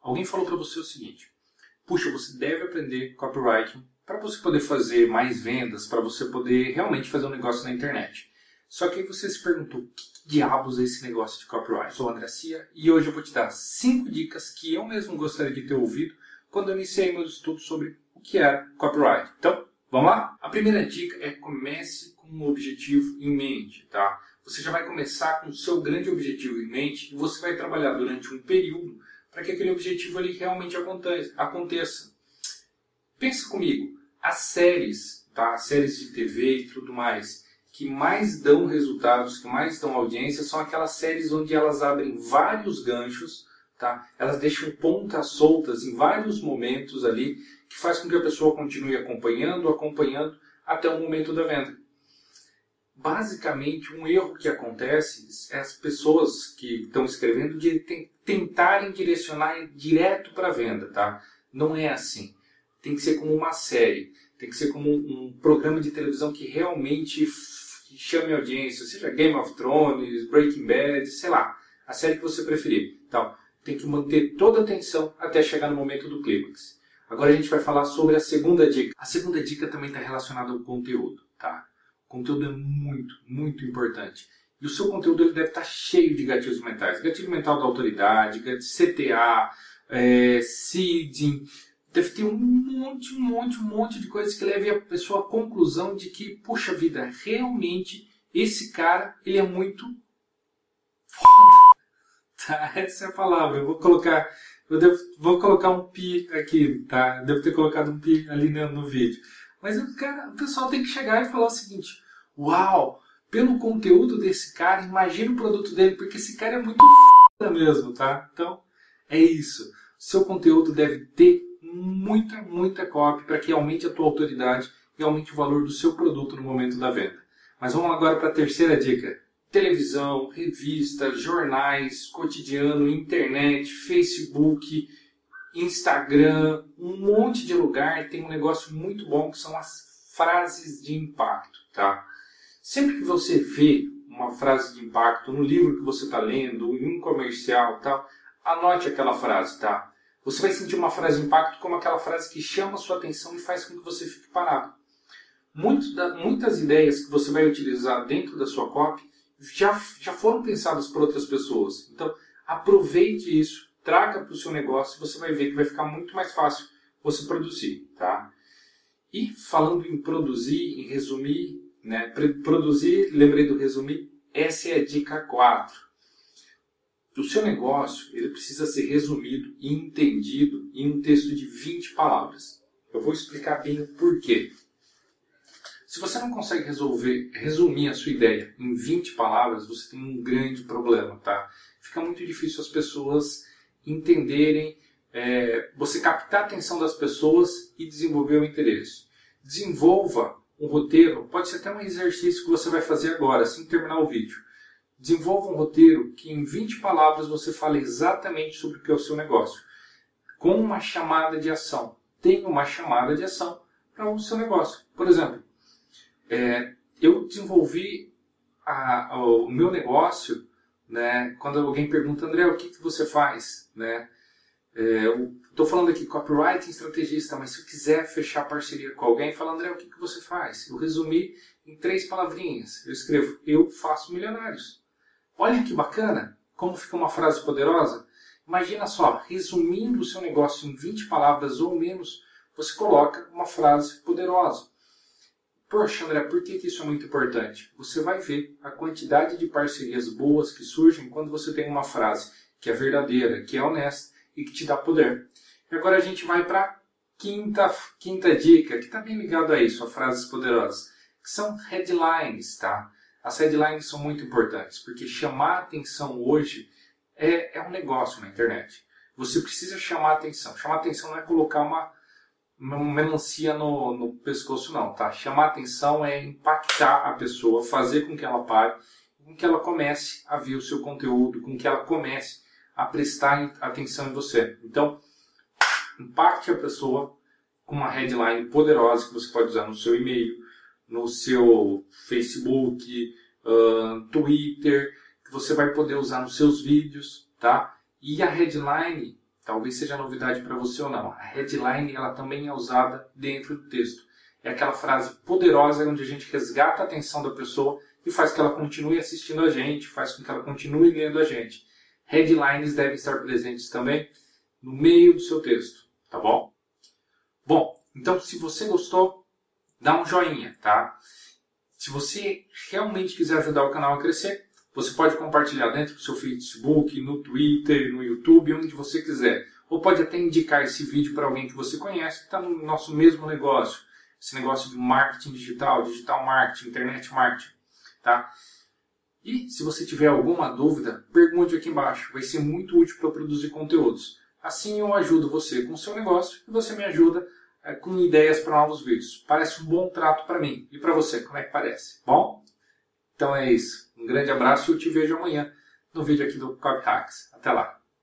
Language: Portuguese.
alguém falou para você o seguinte: puxa, você deve aprender copywriting para você poder fazer mais vendas, para você poder realmente fazer um negócio na internet. Só que aí você se perguntou, que diabos é esse negócio de copyright? Sou André Cia e hoje eu vou te dar 5 dicas que eu mesmo gostaria de ter ouvido quando eu iniciei meus estudos sobre o que era copyright. Então, vamos lá? A primeira dica é comece com um objetivo em mente, tá? Você já vai começar com o seu grande objetivo em mente e você vai trabalhar durante um período para que aquele objetivo ali realmente aconteça. Pensa comigo, as séries, tá? As séries de TV e tudo mais, que mais dão resultados, que mais dão audiência, são aquelas séries onde elas abrem vários ganchos, tá? Elas deixam pontas soltas em vários momentos ali, que faz com que a pessoa continue acompanhando, acompanhando até o momento da venda. Basicamente, um erro que acontece é as pessoas que estão escrevendo de tentarem direcionar direto para a venda, tá? Não é assim. Tem que ser como uma série, tem que ser como um programa de televisão que realmente chame audiência, seja Game of Thrones, Breaking Bad, sei lá, a série que você preferir. Então, tem que manter toda a atenção até chegar no momento do clímax. Agora a gente vai falar sobre a segunda dica. A segunda dica também está relacionada ao conteúdo, conteúdo é muito, muito importante. E o seu conteúdo ele deve estar cheio de gatilhos mentais. Gatilho mental da autoridade, CTA, é, seeding, deve ter um monte, um monte, um monte de coisas que leve a pessoa à conclusão de que, puxa vida, realmente esse cara, ele é muito foda. Tá? Essa é a palavra. Eu vou colocar, eu devo, vou colocar um pi aqui, tá? Devo ter colocado um pi ali no, no vídeo. Mas o, cara, o pessoal tem que chegar e falar o seguinte: Uau, pelo conteúdo desse cara, imagina o produto dele, porque esse cara é muito foda mesmo, tá? Então, é isso. Seu conteúdo deve ter muita, muita copy para que aumente a tua autoridade e aumente o valor do seu produto no momento da venda. Mas vamos agora para a terceira dica. Televisão, revista, jornais, cotidiano, internet, Facebook, Instagram, um monte de lugar tem um negócio muito bom que são as frases de impacto, tá? Sempre que você vê uma frase de impacto no livro que você está lendo, em um comercial, tal, anote aquela frase, tá? Você vai sentir uma frase de impacto como aquela frase que chama a sua atenção e faz com que você fique parado. Da, muitas ideias que você vai utilizar dentro da sua copy já, já foram pensadas por outras pessoas. Então, aproveite isso, traga para o seu negócio você vai ver que vai ficar muito mais fácil você produzir. Tá? E falando em produzir, em resumir, né? produzir, lembrei do resumir, essa é a dica 4 o seu negócio ele precisa ser resumido e entendido em um texto de 20 palavras. Eu vou explicar bem o porquê. Se você não consegue resolver, resumir a sua ideia em 20 palavras, você tem um grande problema, tá? Fica muito difícil as pessoas entenderem, é, você captar a atenção das pessoas e desenvolver o interesse. Desenvolva um roteiro, pode ser até um exercício que você vai fazer agora, assim terminar o vídeo Desenvolva um roteiro que em 20 palavras você fale exatamente sobre o que é o seu negócio, com uma chamada de ação. Tenha uma chamada de ação para o seu negócio. Por exemplo, é, eu desenvolvi a, a, o meu negócio né, quando alguém pergunta, André, o que, que você faz? Né? É, Estou falando aqui copywriting estrategista, mas se eu quiser fechar parceria com alguém, fala, André, o que, que você faz? Eu resumi em três palavrinhas. Eu escrevo, eu faço milionários. Olha que bacana como fica uma frase poderosa. Imagina só, resumindo o seu negócio em 20 palavras ou menos, você coloca uma frase poderosa. Poxa, André, por que isso é muito importante? Você vai ver a quantidade de parcerias boas que surgem quando você tem uma frase que é verdadeira, que é honesta e que te dá poder. E agora a gente vai para a quinta, quinta dica, que está bem ligado a isso, a frases poderosas, que são headlines, tá? As headlines são muito importantes, porque chamar atenção hoje é, é um negócio na internet. Você precisa chamar atenção. Chamar atenção não é colocar uma melancia no, no pescoço, não, tá? Chamar atenção é impactar a pessoa, fazer com que ela pare, com que ela comece a ver o seu conteúdo, com que ela comece a prestar atenção em você. Então, impacte a pessoa com uma headline poderosa que você pode usar no seu e-mail, no seu Facebook, uh, Twitter, que você vai poder usar nos seus vídeos, tá? E a headline talvez seja novidade para você ou não. A headline ela também é usada dentro do texto. É aquela frase poderosa onde a gente resgata a atenção da pessoa e faz que ela continue assistindo a gente, faz com que ela continue lendo a gente. Headlines devem estar presentes também no meio do seu texto, tá bom? Bom, então se você gostou, dá um joinha, tá? Se você realmente quiser ajudar o canal a crescer, você pode compartilhar dentro do seu Facebook, no Twitter, no YouTube, onde você quiser. Ou pode até indicar esse vídeo para alguém que você conhece que está no nosso mesmo negócio. Esse negócio de marketing digital, digital marketing, internet marketing. Tá? E se você tiver alguma dúvida, pergunte aqui embaixo. Vai ser muito útil para produzir conteúdos. Assim eu ajudo você com o seu negócio e você me ajuda é, com ideias para novos vídeos. Parece um bom trato para mim. E para você, como é que parece? Bom? Então é isso. Um grande abraço e eu te vejo amanhã no vídeo aqui do Cogtax. Até lá!